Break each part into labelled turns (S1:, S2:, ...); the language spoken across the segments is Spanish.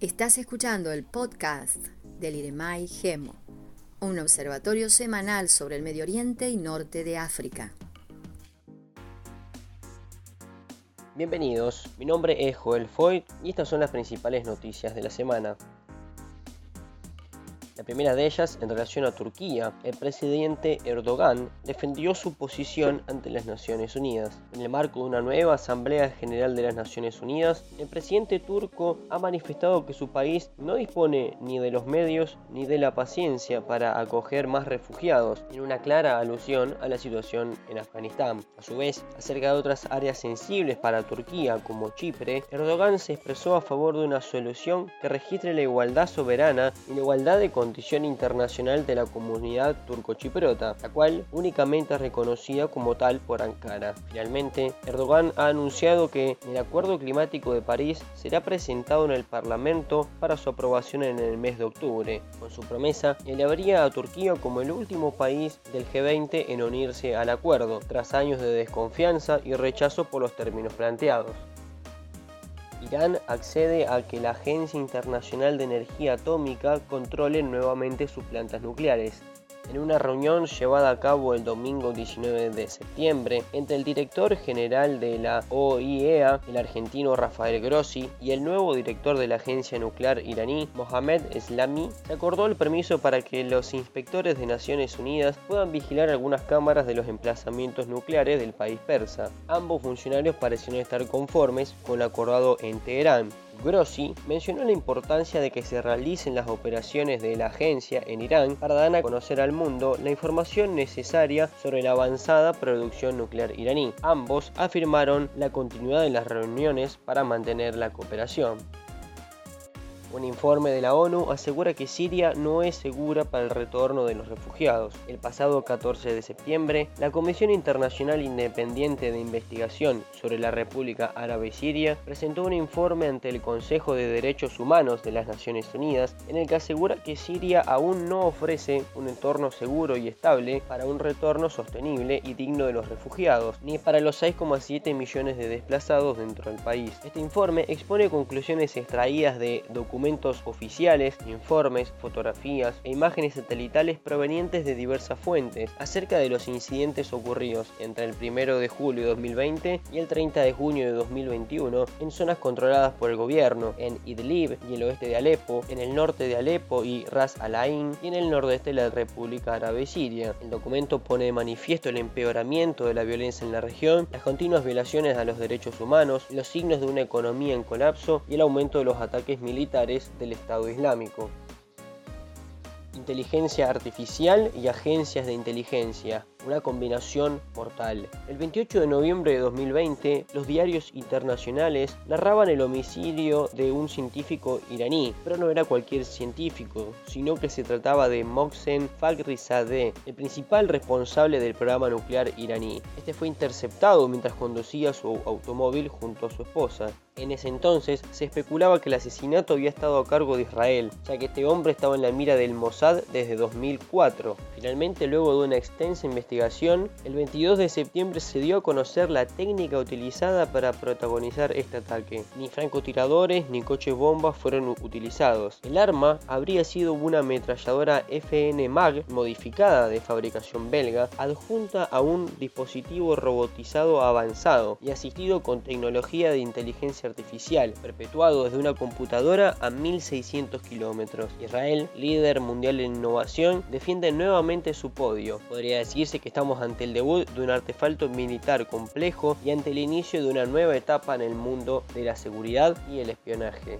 S1: Estás escuchando el podcast del IREMAI GEMO, un observatorio semanal sobre el Medio Oriente y Norte de África.
S2: Bienvenidos, mi nombre es Joel Foy y estas son las principales noticias de la semana. Primera de ellas en relación a Turquía. El presidente Erdogan defendió su posición ante las Naciones Unidas. En el marco de una nueva Asamblea General de las Naciones Unidas, el presidente turco ha manifestado que su país no dispone ni de los medios ni de la paciencia para acoger más refugiados, en una clara alusión a la situación en Afganistán. A su vez, acerca de otras áreas sensibles para Turquía, como Chipre, Erdogan se expresó a favor de una solución que registre la igualdad soberana y la igualdad de internacional de la comunidad turco-chipriota, la cual únicamente es reconocida como tal por Ankara. Finalmente, Erdogan ha anunciado que el Acuerdo Climático de París será presentado en el Parlamento para su aprobación en el mes de octubre. Con su promesa, elevaría a Turquía como el último país del G20 en unirse al acuerdo, tras años de desconfianza y rechazo por los términos planteados. Irán accede a que la Agencia Internacional de Energía Atómica controle nuevamente sus plantas nucleares en una reunión llevada a cabo el domingo 19 de septiembre entre el director general de la OIEA, el argentino Rafael Grossi, y el nuevo director de la agencia nuclear iraní, Mohamed Eslami, se acordó el permiso para que los inspectores de Naciones Unidas puedan vigilar algunas cámaras de los emplazamientos nucleares del país persa. Ambos funcionarios parecieron estar conformes con lo acordado en Teherán, Grossi mencionó la importancia de que se realicen las operaciones de la agencia en Irán para dar a conocer al mundo la información necesaria sobre la avanzada producción nuclear iraní. Ambos afirmaron la continuidad de las reuniones para mantener la cooperación. Un informe de la ONU asegura que Siria no es segura para el retorno de los refugiados. El pasado 14 de septiembre, la Comisión Internacional Independiente de Investigación sobre la República Árabe Siria presentó un informe ante el Consejo de Derechos Humanos de las Naciones Unidas en el que asegura que Siria aún no ofrece un entorno seguro y estable para un retorno sostenible y digno de los refugiados, ni para los 6,7 millones de desplazados dentro del país. Este informe expone conclusiones extraídas de documentos documentos oficiales, informes, fotografías e imágenes satelitales provenientes de diversas fuentes acerca de los incidentes ocurridos entre el 1 de julio de 2020 y el 30 de junio de 2021 en zonas controladas por el gobierno, en Idlib y el oeste de Alepo, en el norte de Alepo y Ras Al Ain y en el nordeste de la República Árabe Siria. El documento pone de manifiesto el empeoramiento de la violencia en la región, las continuas violaciones a los derechos humanos, los signos de una economía en colapso y el aumento de los ataques militares del Estado Islámico. Inteligencia artificial y agencias de inteligencia una combinación mortal. El 28 de noviembre de 2020, los diarios internacionales narraban el homicidio de un científico iraní, pero no era cualquier científico, sino que se trataba de Mohsen Fakhrizadeh, el principal responsable del programa nuclear iraní. Este fue interceptado mientras conducía su automóvil junto a su esposa. En ese entonces se especulaba que el asesinato había estado a cargo de Israel, ya que este hombre estaba en la mira del Mossad desde 2004. Finalmente, luego de una extensa investigación, el 22 de septiembre se dio a conocer la técnica utilizada para protagonizar este ataque. Ni francotiradores ni coches bombas fueron utilizados. El arma habría sido una ametralladora FN MAG modificada de fabricación belga, adjunta a un dispositivo robotizado avanzado y asistido con tecnología de inteligencia artificial, perpetuado desde una computadora a 1600 kilómetros. Israel, líder mundial en innovación, defiende nuevamente su podio. Podría decirse que estamos ante el debut de un artefacto militar complejo y ante el inicio de una nueva etapa en el mundo de la seguridad y el espionaje.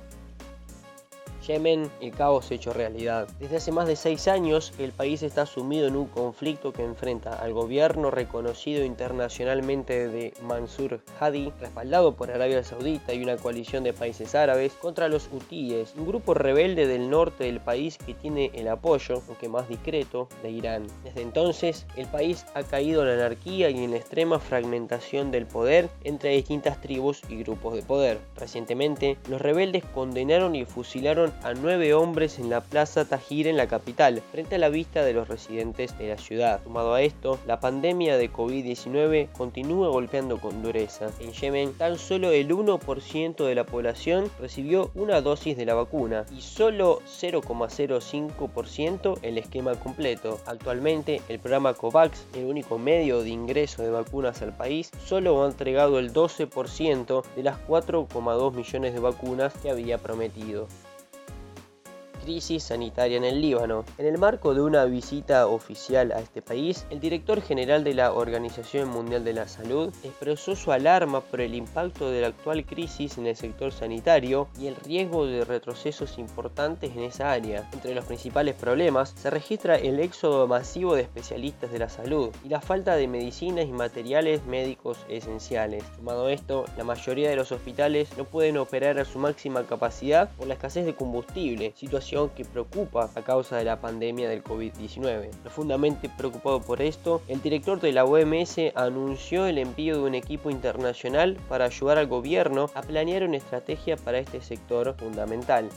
S2: Yemen, el caos hecho realidad. Desde hace más de seis años, el país está sumido en un conflicto que enfrenta al gobierno reconocido internacionalmente de Mansur Hadi, respaldado por Arabia Saudita y una coalición de países árabes, contra los hutíes, un grupo rebelde del norte del país que tiene el apoyo, aunque más discreto, de Irán. Desde entonces, el país ha caído en anarquía y en la extrema fragmentación del poder entre distintas tribus y grupos de poder. Recientemente, los rebeldes condenaron y fusilaron a nueve hombres en la Plaza Tajir en la capital, frente a la vista de los residentes de la ciudad. Sumado a esto, la pandemia de COVID-19 continúa golpeando con dureza. En Yemen, tan solo el 1% de la población recibió una dosis de la vacuna y solo 0,05% el esquema completo. Actualmente, el programa COVAX, el único medio de ingreso de vacunas al país, solo ha entregado el 12% de las 4,2 millones de vacunas que había prometido crisis sanitaria en el Líbano. En el marco de una visita oficial a este país, el director general de la Organización Mundial de la Salud expresó su alarma por el impacto de la actual crisis en el sector sanitario y el riesgo de retrocesos importantes en esa área. Entre los principales problemas se registra el éxodo masivo de especialistas de la salud y la falta de medicinas y materiales médicos esenciales. Sumado esto, la mayoría de los hospitales no pueden operar a su máxima capacidad por la escasez de combustible, situación que preocupa a causa de la pandemia del COVID-19. Profundamente preocupado por esto, el director de la OMS anunció el envío de un equipo internacional para ayudar al gobierno a planear una estrategia para este sector fundamental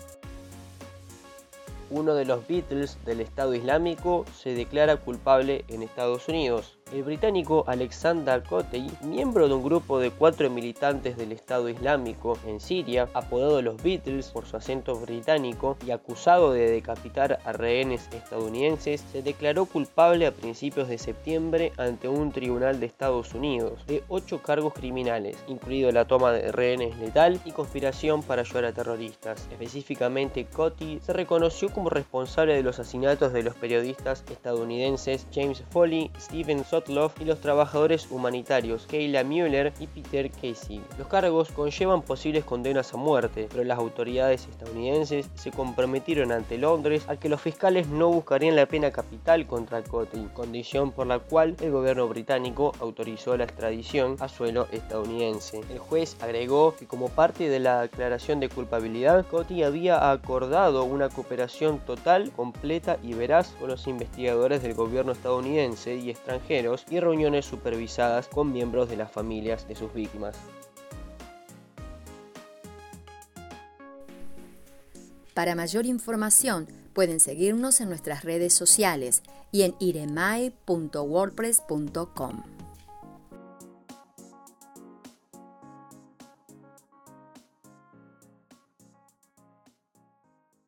S2: uno de los Beatles del Estado Islámico se declara culpable en Estados Unidos. El británico Alexander Kotey, miembro de un grupo de cuatro militantes del Estado Islámico en Siria, apodado los Beatles por su acento británico y acusado de decapitar a rehenes estadounidenses, se declaró culpable a principios de septiembre ante un tribunal de Estados Unidos de ocho cargos criminales, incluido la toma de rehenes letal y conspiración para ayudar a terroristas. Específicamente, Cotty se reconoció como responsable de los asesinatos de los periodistas estadounidenses James Foley, Stephen y los trabajadores humanitarios Kayla Mueller y Peter Casey. Los cargos conllevan posibles condenas a muerte, pero las autoridades estadounidenses se comprometieron ante Londres a que los fiscales no buscarían la pena capital contra Cotty, condición por la cual el gobierno británico autorizó la extradición a suelo estadounidense. El juez agregó que como parte de la declaración de culpabilidad, Cotty había acordado una cooperación total, completa y veraz con los investigadores del gobierno estadounidense y extranjero y reuniones supervisadas con miembros de las familias de sus víctimas.
S1: Para mayor información pueden seguirnos en nuestras redes sociales y en iremai.wordpress.com.